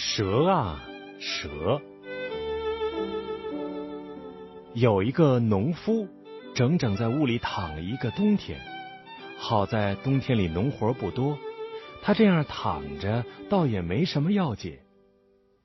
蛇啊蛇，有一个农夫，整整在屋里躺了一个冬天。好在冬天里农活不多，他这样躺着倒也没什么要紧。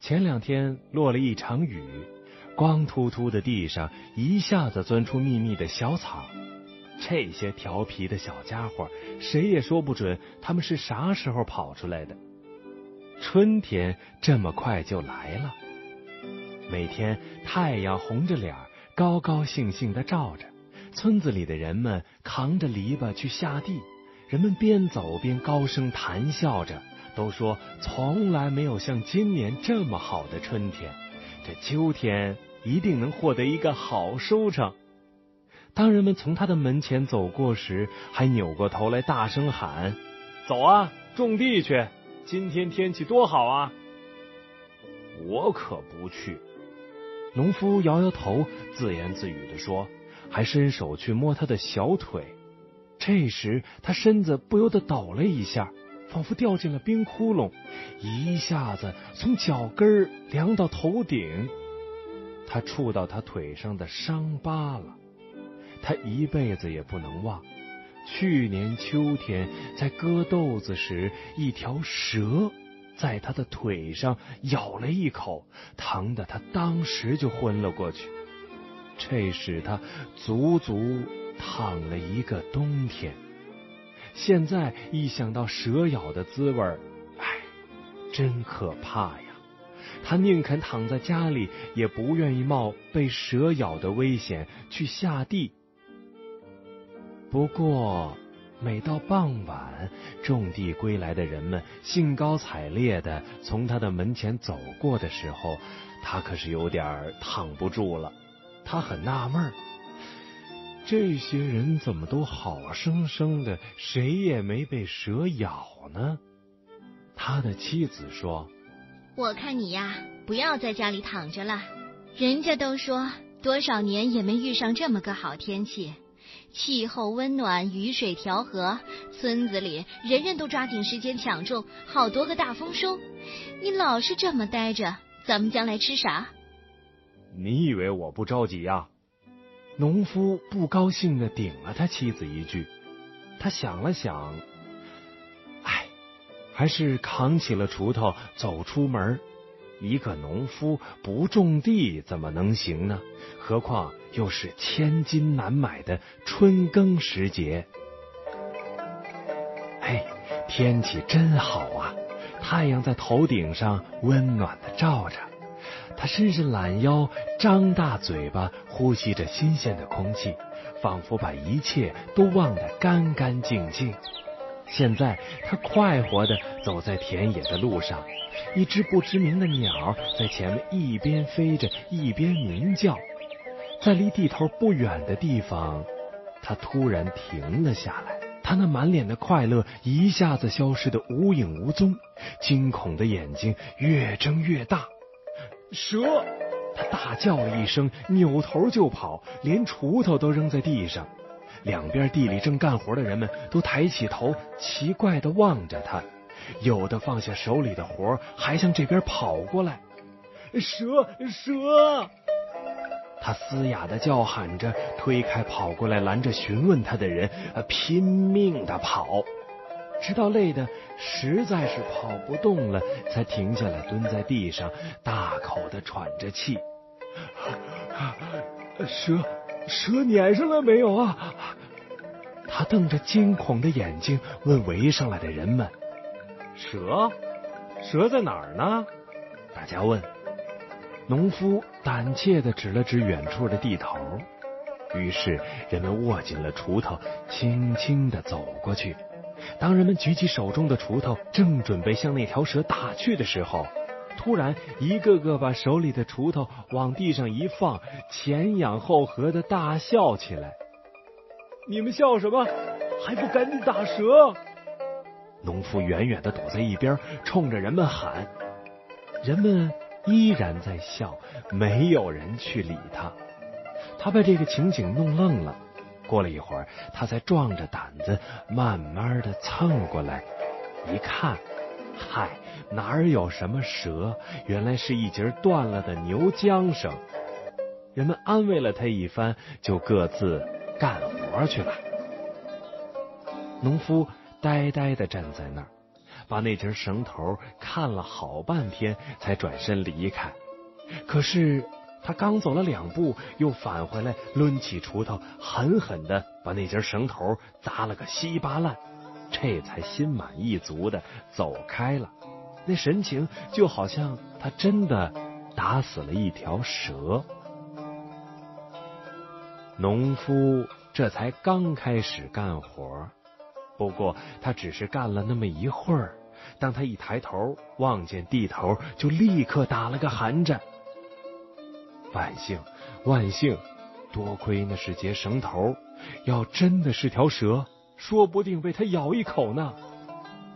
前两天落了一场雨，光秃秃的地上一下子钻出密密的小草。这些调皮的小家伙，谁也说不准他们是啥时候跑出来的。春天这么快就来了，每天太阳红着脸，高高兴兴的照着。村子里的人们扛着篱笆去下地，人们边走边高声谈笑着，都说从来没有像今年这么好的春天。这秋天一定能获得一个好收成。当人们从他的门前走过时，还扭过头来大声喊：“走啊，种地去！”今天天气多好啊！我可不去。农夫摇摇头，自言自语的说，还伸手去摸他的小腿。这时，他身子不由得抖了一下，仿佛掉进了冰窟窿，一下子从脚跟凉到头顶。他触到他腿上的伤疤了，他一辈子也不能忘。去年秋天，在割豆子时，一条蛇在他的腿上咬了一口，疼得他当时就昏了过去。这使他足足躺了一个冬天。现在一想到蛇咬的滋味唉，真可怕呀！他宁肯躺在家里，也不愿意冒被蛇咬的危险去下地。不过，每到傍晚，种地归来的人们兴高采烈的从他的门前走过的时候，他可是有点躺不住了。他很纳闷儿，这些人怎么都好生生的，谁也没被蛇咬呢？他的妻子说：“我看你呀，不要在家里躺着了。人家都说，多少年也没遇上这么个好天气。”气候温暖，雨水调和，村子里人人都抓紧时间抢种，好多个大丰收。你老是这么待着，咱们将来吃啥？你以为我不着急呀？农夫不高兴的顶了他妻子一句。他想了想，唉，还是扛起了锄头走出门。一个农夫不种地怎么能行呢？何况又是千金难买的春耕时节。嘿，天气真好啊！太阳在头顶上温暖的照着，他伸伸懒腰，张大嘴巴，呼吸着新鲜的空气，仿佛把一切都忘得干干净净。现在他快活的走在田野的路上。一只不知名的鸟在前面一边飞着一边鸣叫，在离地头不远的地方，他突然停了下来。他那满脸的快乐一下子消失的无影无踪，惊恐的眼睛越睁越大。蛇！他大叫了一声，扭头就跑，连锄头都扔在地上。两边地里正干活的人们都抬起头，奇怪的望着他。有的放下手里的活，还向这边跑过来。蛇，蛇！他嘶哑的叫喊着，推开跑过来拦着询问他的人，拼命的跑，直到累得实在是跑不动了，才停下来，蹲在地上，大口的喘着气。蛇，蛇撵上了没有啊？他瞪着惊恐的眼睛问围上来的人们。蛇，蛇在哪儿呢？大家问。农夫胆怯的指了指远处的地头。于是人们握紧了锄头，轻轻的走过去。当人们举起手中的锄头，正准备向那条蛇打去的时候，突然一个个把手里的锄头往地上一放，前仰后合的大笑起来。你们笑什么？还不赶紧打蛇？农夫远远的躲在一边，冲着人们喊。人们依然在笑，没有人去理他。他被这个情景弄愣了。过了一会儿，他才壮着胆子慢慢的蹭过来，一看，嗨，哪儿有什么蛇？原来是一截断了的牛缰绳。人们安慰了他一番，就各自干活去了。农夫呆呆的站在那儿，把那截绳头看了好半天，才转身离开。可是他刚走了两步，又返回来，抡起锄头，狠狠的把那截绳头砸了个稀巴烂，这才心满意足的走开了。那神情就好像他真的打死了一条蛇。农夫这才刚开始干活，不过他只是干了那么一会儿。当他一抬头望见地头，就立刻打了个寒颤。万幸，万幸！多亏那是节绳头，要真的是条蛇，说不定被他咬一口呢。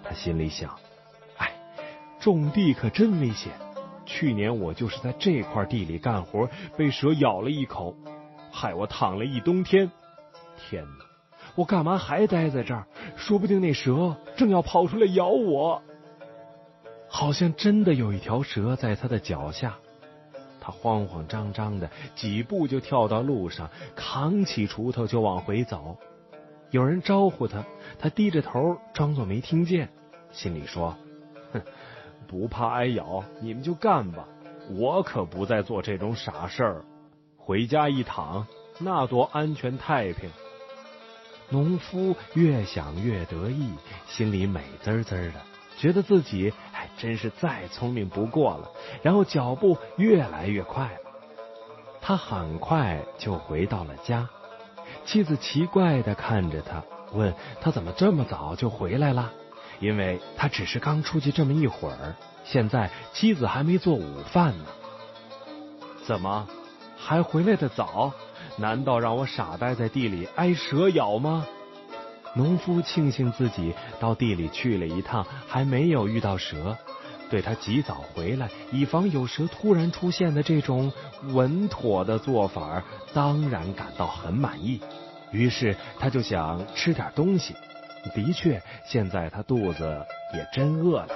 他心里想：种地可真危险。去年我就是在这块地里干活，被蛇咬了一口。害我躺了一冬天，天哪！我干嘛还待在这儿？说不定那蛇正要跑出来咬我。好像真的有一条蛇在他的脚下，他慌慌张张的几步就跳到路上，扛起锄头就往回走。有人招呼他，他低着头装作没听见，心里说：“哼，不怕挨咬，你们就干吧，我可不再做这种傻事儿。”回家一躺，那多安全太平。农夫越想越得意，心里美滋滋的，觉得自己还真是再聪明不过了。然后脚步越来越快了，他很快就回到了家。妻子奇怪的看着他，问他怎么这么早就回来了？因为他只是刚出去这么一会儿，现在妻子还没做午饭呢。怎么？还回来的早？难道让我傻呆在地里挨蛇咬吗？农夫庆幸自己到地里去了一趟，还没有遇到蛇，对他及早回来，以防有蛇突然出现的这种稳妥的做法，当然感到很满意。于是他就想吃点东西。的确，现在他肚子也真饿了。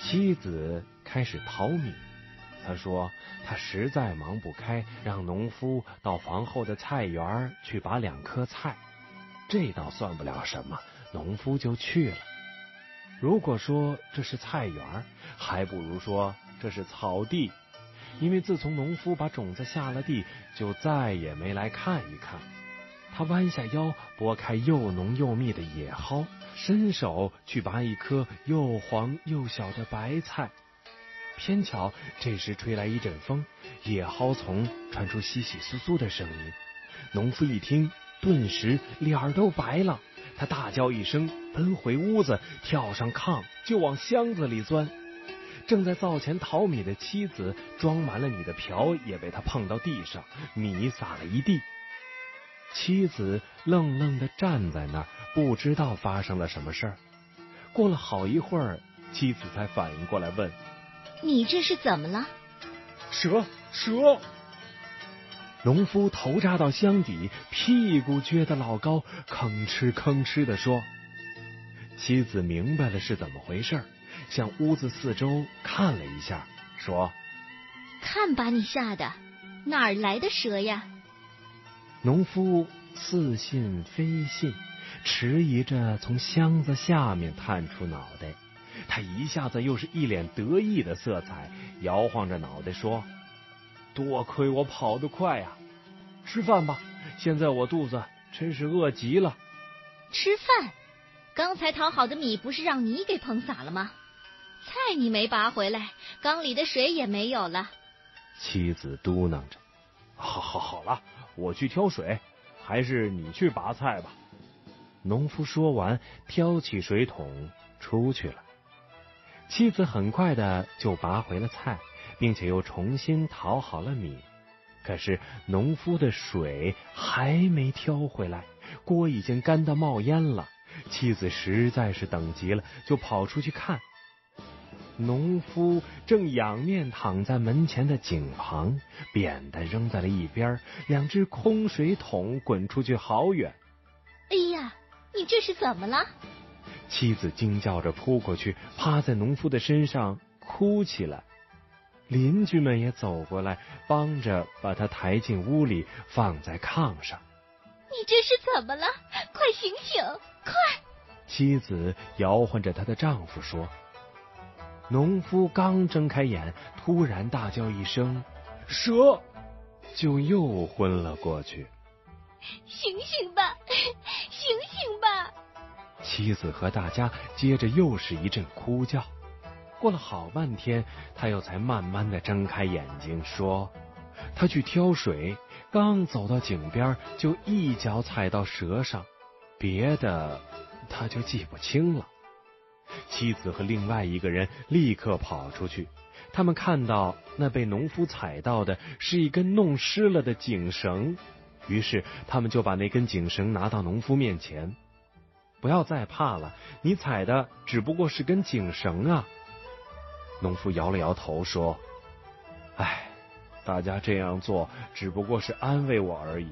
妻子开始淘米，他说他实在忙不开，让农夫到房后的菜园去拔两颗菜。这倒算不了什么，农夫就去了。如果说这是菜园，还不如说这是草地，因为自从农夫把种子下了地，就再也没来看一看。他弯下腰，拨开又浓又密的野蒿。伸手去拔一颗又黄又小的白菜，偏巧这时吹来一阵风，野蒿丛传出窸窸窣窣的声音。农夫一听，顿时脸儿都白了，他大叫一声，奔回屋子，跳上炕就往箱子里钻。正在灶前淘米的妻子，装满了米的瓢也被他碰到地上，米撒了一地。妻子愣愣的站在那儿。不知道发生了什么事儿。过了好一会儿，妻子才反应过来，问：“你这是怎么了？”“蛇，蛇！”农夫头扎到箱底，屁股撅得老高，吭哧吭哧的说。妻子明白了是怎么回事，向屋子四周看了一下，说：“看把你吓的，哪儿来的蛇呀？”农夫似信非信。迟疑着从箱子下面探出脑袋，他一下子又是一脸得意的色彩，摇晃着脑袋说：“多亏我跑得快呀！吃饭吧，现在我肚子真是饿极了。”吃饭？刚才淘好的米不是让你给碰洒了吗？菜你没拔回来，缸里的水也没有了。妻子嘟囔着：“好，好，好了，我去挑水，还是你去拔菜吧。”农夫说完，挑起水桶出去了。妻子很快的就拔回了菜，并且又重新淘好了米。可是农夫的水还没挑回来，锅已经干得冒烟了。妻子实在是等急了，就跑出去看。农夫正仰面躺在门前的井旁，扁担扔在了一边，两只空水桶滚出去好远。哎呀，你这是怎么了？妻子惊叫着扑过去，趴在农夫的身上哭起来。邻居们也走过来，帮着把他抬进屋里，放在炕上。你这是怎么了？快醒醒，快！妻子摇晃着她的丈夫说。农夫刚睁开眼，突然大叫一声“蛇”，就又昏了过去。醒醒吧，醒醒吧！妻子和大家接着又是一阵哭叫。过了好半天，他又才慢慢的睁开眼睛，说：“他去挑水，刚走到井边，就一脚踩到蛇上，别的他就记不清了。”妻子和另外一个人立刻跑出去，他们看到那被农夫踩到的是一根弄湿了的井绳，于是他们就把那根井绳拿到农夫面前。不要再怕了，你踩的只不过是根井绳啊。农夫摇了摇头说：“，大家这样做只不过是安慰我而已。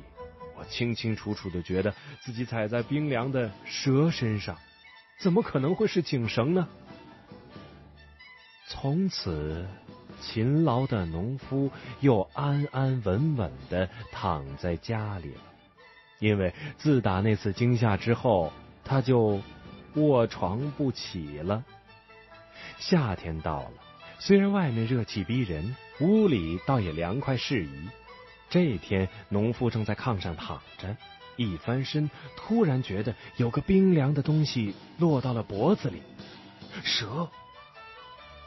我清清楚楚的觉得自己踩在冰凉的蛇身上。”怎么可能会是井绳呢？从此，勤劳的农夫又安安稳稳的躺在家里了。因为自打那次惊吓之后，他就卧床不起了。夏天到了，虽然外面热气逼人，屋里倒也凉快适宜。这天，农夫正在炕上躺着。一翻身，突然觉得有个冰凉的东西落到了脖子里。蛇！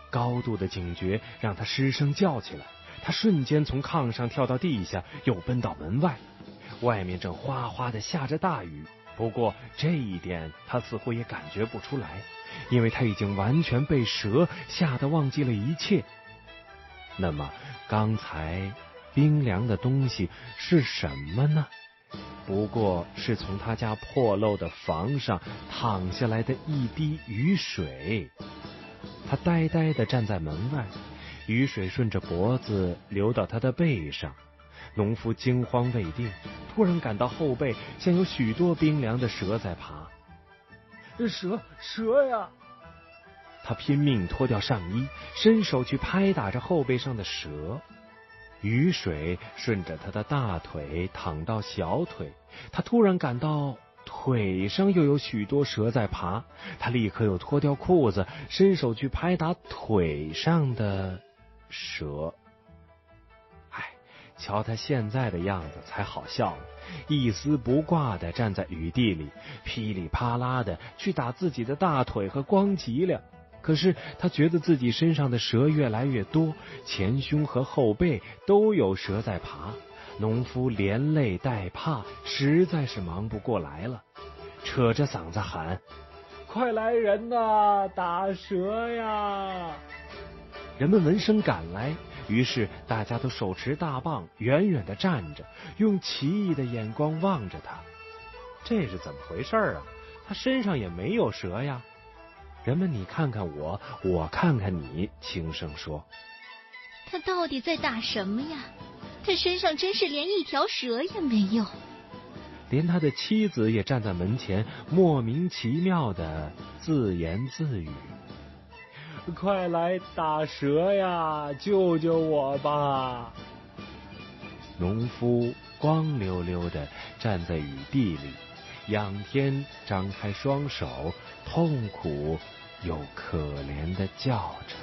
高度的警觉让他失声叫起来。他瞬间从炕上跳到地下，又奔到门外。外面正哗哗的下着大雨。不过这一点他似乎也感觉不出来，因为他已经完全被蛇吓得忘记了一切。那么刚才冰凉的东西是什么呢？不过是从他家破漏的房上淌下来的一滴雨水。他呆呆的站在门外，雨水顺着脖子流到他的背上。农夫惊慌未定，突然感到后背像有许多冰凉的蛇在爬。蛇，蛇呀！他拼命脱掉上衣，伸手去拍打着后背上的蛇。雨水顺着他的大腿淌到小腿，他突然感到腿上又有许多蛇在爬，他立刻又脱掉裤子，伸手去拍打腿上的蛇。唉，瞧他现在的样子才好笑呢，一丝不挂的站在雨地里，噼里啪啦的去打自己的大腿和光脊梁。可是他觉得自己身上的蛇越来越多，前胸和后背都有蛇在爬。农夫连累带怕，实在是忙不过来了，扯着嗓子喊：“快来人呐，打蛇呀！”人们闻声赶来，于是大家都手持大棒，远远的站着，用奇异的眼光望着他。这是怎么回事啊？他身上也没有蛇呀。人们，你看看我，我看看你，轻声说：“他到底在打什么呀？他身上真是连一条蛇也没有。”连他的妻子也站在门前，莫名其妙的自言自语：“快来打蛇呀，救救我吧！”农夫光溜溜的站在雨地里，仰天张开双手，痛苦。又可怜的叫着。